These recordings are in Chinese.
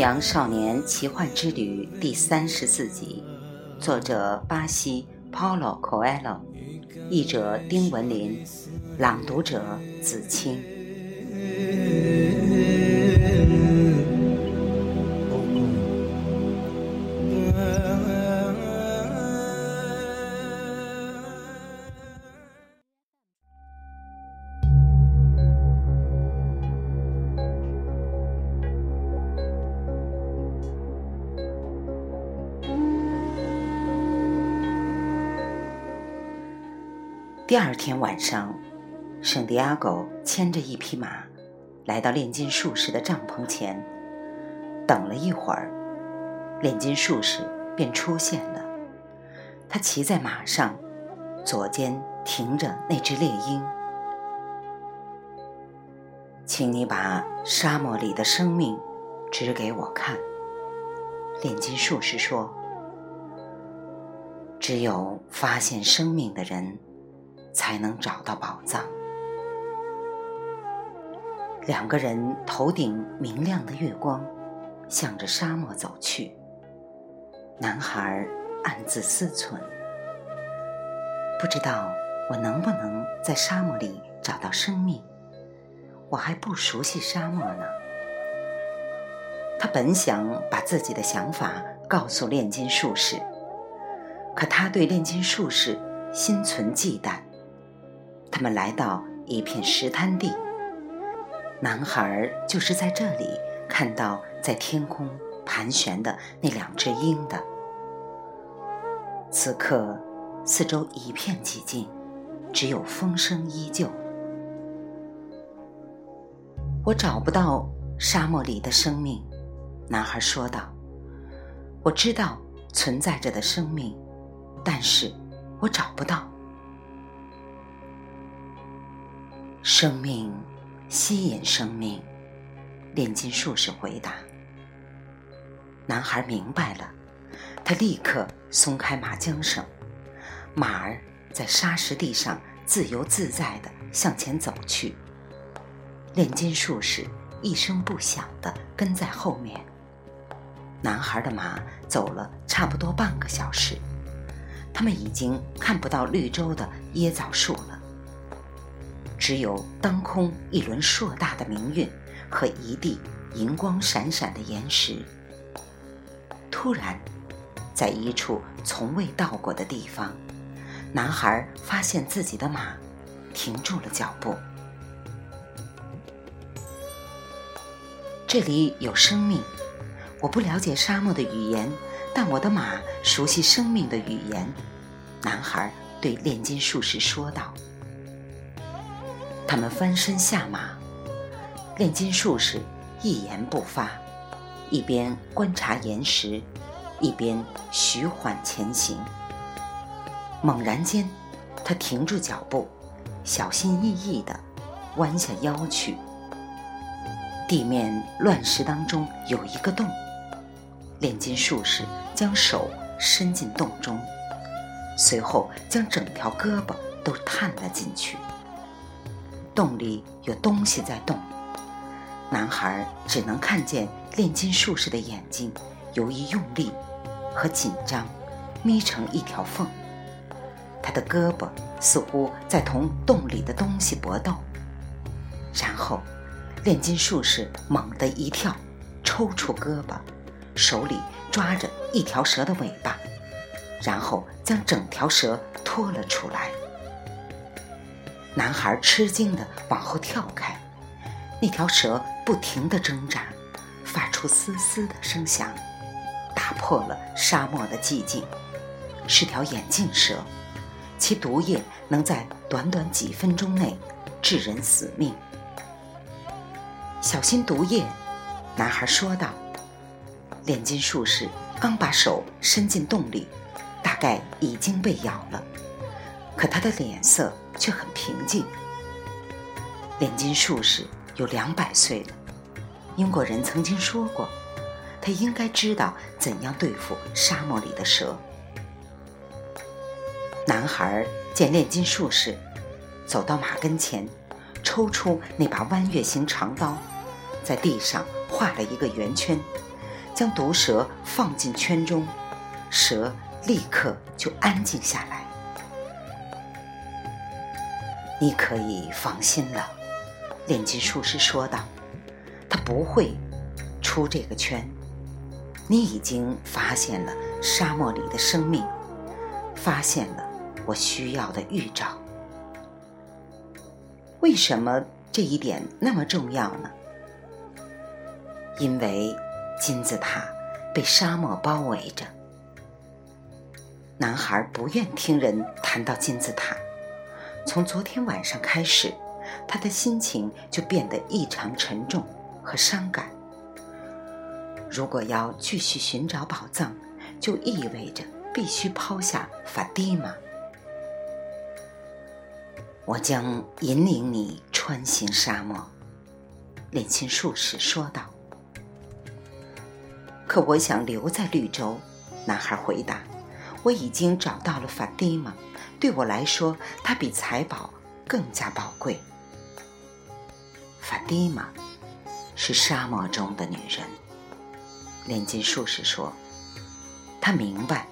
羊少年奇幻之旅》第三十四集，作者巴西 Paulo Coelho，译者丁文林，朗读者子清。第二天晚上，圣地亚狗牵着一匹马，来到炼金术士的帐篷前。等了一会儿，炼金术士便出现了。他骑在马上，左肩停着那只猎鹰。请你把沙漠里的生命指给我看。炼金术士说：“只有发现生命的人。”才能找到宝藏。两个人头顶明亮的月光，向着沙漠走去。男孩暗自思忖：不知道我能不能在沙漠里找到生命？我还不熟悉沙漠呢。他本想把自己的想法告诉炼金术士，可他对炼金术士心存忌惮。他们来到一片石滩地，男孩就是在这里看到在天空盘旋的那两只鹰的。此刻，四周一片寂静，只有风声依旧。我找不到沙漠里的生命，男孩说道。我知道存在着的生命，但是我找不到。生命吸引生命，炼金术士回答。男孩明白了，他立刻松开马缰绳，马儿在沙石地上自由自在地向前走去。炼金术士一声不响地跟在后面。男孩的马走了差不多半个小时，他们已经看不到绿洲的椰枣树了。只有当空一轮硕大的明月和一地银光闪闪的岩石。突然，在一处从未到过的地方，男孩发现自己的马停住了脚步。这里有生命，我不了解沙漠的语言，但我的马熟悉生命的语言。男孩对炼金术士说道。他们翻身下马，炼金术士一言不发，一边观察岩石，一边徐缓前行。猛然间，他停住脚步，小心翼翼地弯下腰去。地面乱石当中有一个洞，炼金术士将手伸进洞中，随后将整条胳膊都探了进去。洞里有东西在动，男孩只能看见炼金术士的眼睛由于用力和紧张眯成一条缝，他的胳膊似乎在同洞里的东西搏斗。然后，炼金术士猛地一跳，抽出胳膊，手里抓着一条蛇的尾巴，然后将整条蛇拖了出来。男孩吃惊地往后跳开，那条蛇不停地挣扎，发出嘶嘶的声响，打破了沙漠的寂静。是条眼镜蛇，其毒液能在短短几分钟内致人死命。小心毒液，男孩说道。炼金术士刚把手伸进洞里，大概已经被咬了，可他的脸色。却很平静。炼金术士有两百岁了，英国人曾经说过，他应该知道怎样对付沙漠里的蛇。男孩见炼金术士走到马跟前，抽出那把弯月形长刀，在地上画了一个圆圈，将毒蛇放进圈中，蛇立刻就安静下来。你可以放心了，炼金术士说道：“他不会出这个圈。你已经发现了沙漠里的生命，发现了我需要的预兆。为什么这一点那么重要呢？因为金字塔被沙漠包围着。男孩不愿听人谈到金字塔。”从昨天晚上开始，他的心情就变得异常沉重和伤感。如果要继续寻找宝藏，就意味着必须抛下法蒂玛。我将引领你穿行沙漠，炼金术士说道。可我想留在绿洲，男孩回答。我已经找到了法蒂玛。对我来说，它比财宝更加宝贵。法蒂玛是沙漠中的女人，炼金术士说，他明白，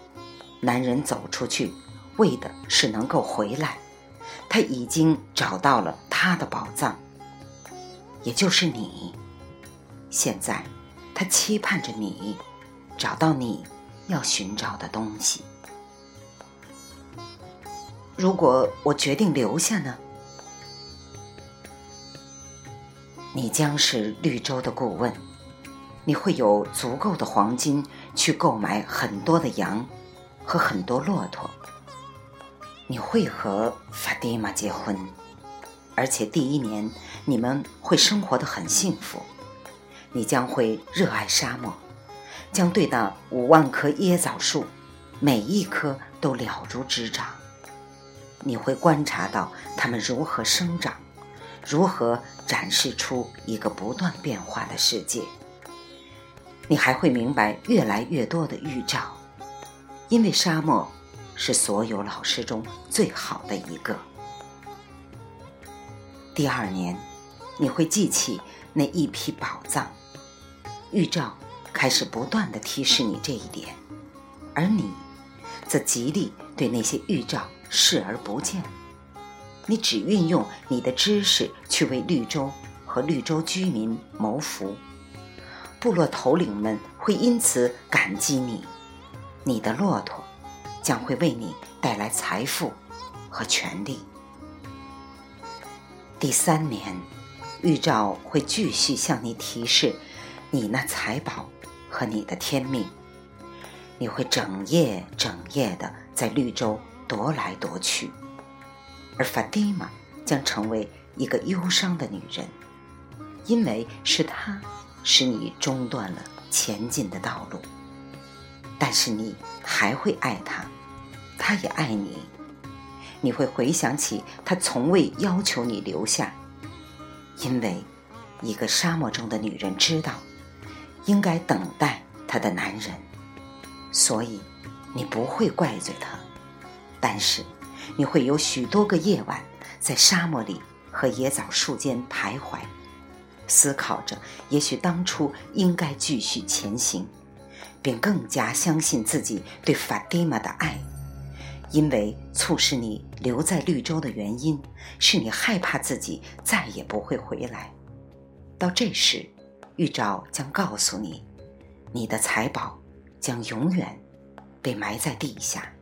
男人走出去为的是能够回来。他已经找到了他的宝藏，也就是你。现在，他期盼着你找到你要寻找的东西。如果我决定留下呢？你将是绿洲的顾问，你会有足够的黄金去购买很多的羊和很多骆驼。你会和法蒂玛结婚，而且第一年你们会生活的很幸福。你将会热爱沙漠，将对那五万棵椰枣树，每一棵都了如指掌。你会观察到它们如何生长，如何展示出一个不断变化的世界。你还会明白越来越多的预兆，因为沙漠是所有老师中最好的一个。第二年，你会记起那一批宝藏，预兆开始不断的提示你这一点，而你则极力对那些预兆。视而不见，你只运用你的知识去为绿洲和绿洲居民谋福，部落头领们会因此感激你，你的骆驼将会为你带来财富和权利。第三年，预兆会继续向你提示你那财宝和你的天命，你会整夜整夜的在绿洲。夺来夺去，而法蒂玛将成为一个忧伤的女人，因为是她使你中断了前进的道路。但是你还会爱她，她也爱你。你会回想起她从未要求你留下，因为一个沙漠中的女人知道应该等待她的男人，所以你不会怪罪她。但是，你会有许多个夜晚在沙漠里和野枣树间徘徊，思考着也许当初应该继续前行，并更加相信自己对法蒂玛的爱，因为促使你留在绿洲的原因是你害怕自己再也不会回来。到这时，预兆将告诉你，你的财宝将永远被埋在地下。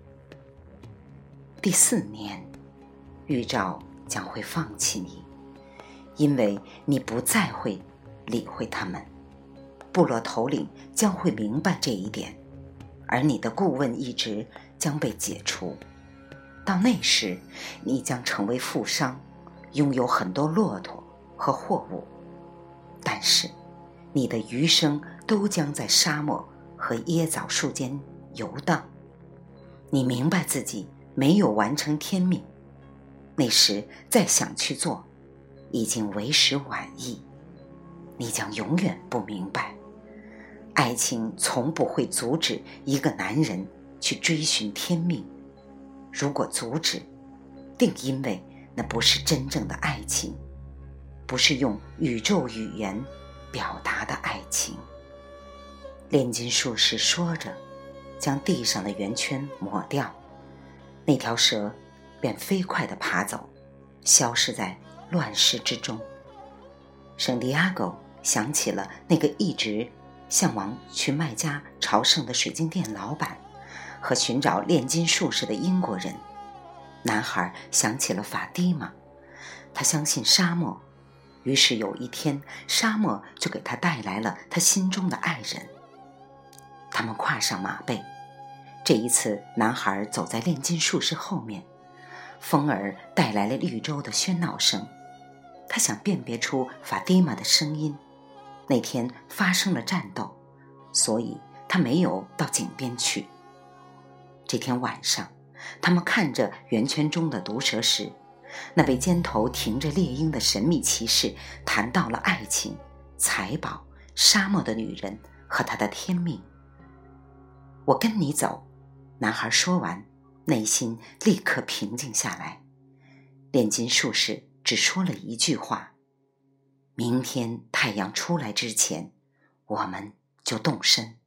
第四年，预兆将会放弃你，因为你不再会理会他们。部落头领将会明白这一点，而你的顾问一职将被解除。到那时，你将成为富商，拥有很多骆驼和货物。但是，你的余生都将在沙漠和椰枣树间游荡。你明白自己。没有完成天命，那时再想去做，已经为时晚矣。你将永远不明白，爱情从不会阻止一个男人去追寻天命。如果阻止，定因为那不是真正的爱情，不是用宇宙语言表达的爱情。炼金术士说着，将地上的圆圈抹掉，那条蛇便飞快地爬走，消失在乱世之中。圣地亚哥想起了那个一直向往去麦加朝圣的水晶店老板，和寻找炼金术士的英国人。男孩想起了法蒂玛，他相信沙漠，于是有一天，沙漠就给他带来了他心中的爱人。他们跨上马背，这一次，男孩走在炼金术士后面。风儿带来了绿洲的喧闹声，他想辨别出法蒂玛的声音。那天发生了战斗，所以他没有到井边去。这天晚上，他们看着圆圈中的毒蛇时，那被肩头停着猎鹰的神秘骑士谈到了爱情、财宝、沙漠的女人和他的天命。我跟你走，男孩说完，内心立刻平静下来。炼金术士只说了一句话：“明天太阳出来之前，我们就动身。”